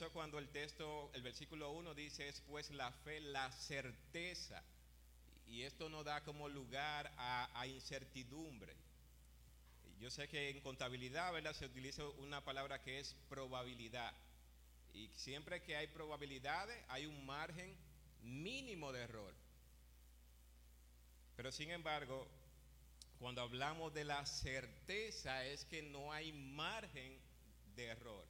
Eso cuando el texto, el versículo 1 dice es pues la fe, la certeza. Y esto no da como lugar a, a incertidumbre. Yo sé que en contabilidad ¿verdad? se utiliza una palabra que es probabilidad. Y siempre que hay probabilidades hay un margen mínimo de error. Pero sin embargo, cuando hablamos de la certeza es que no hay margen de error.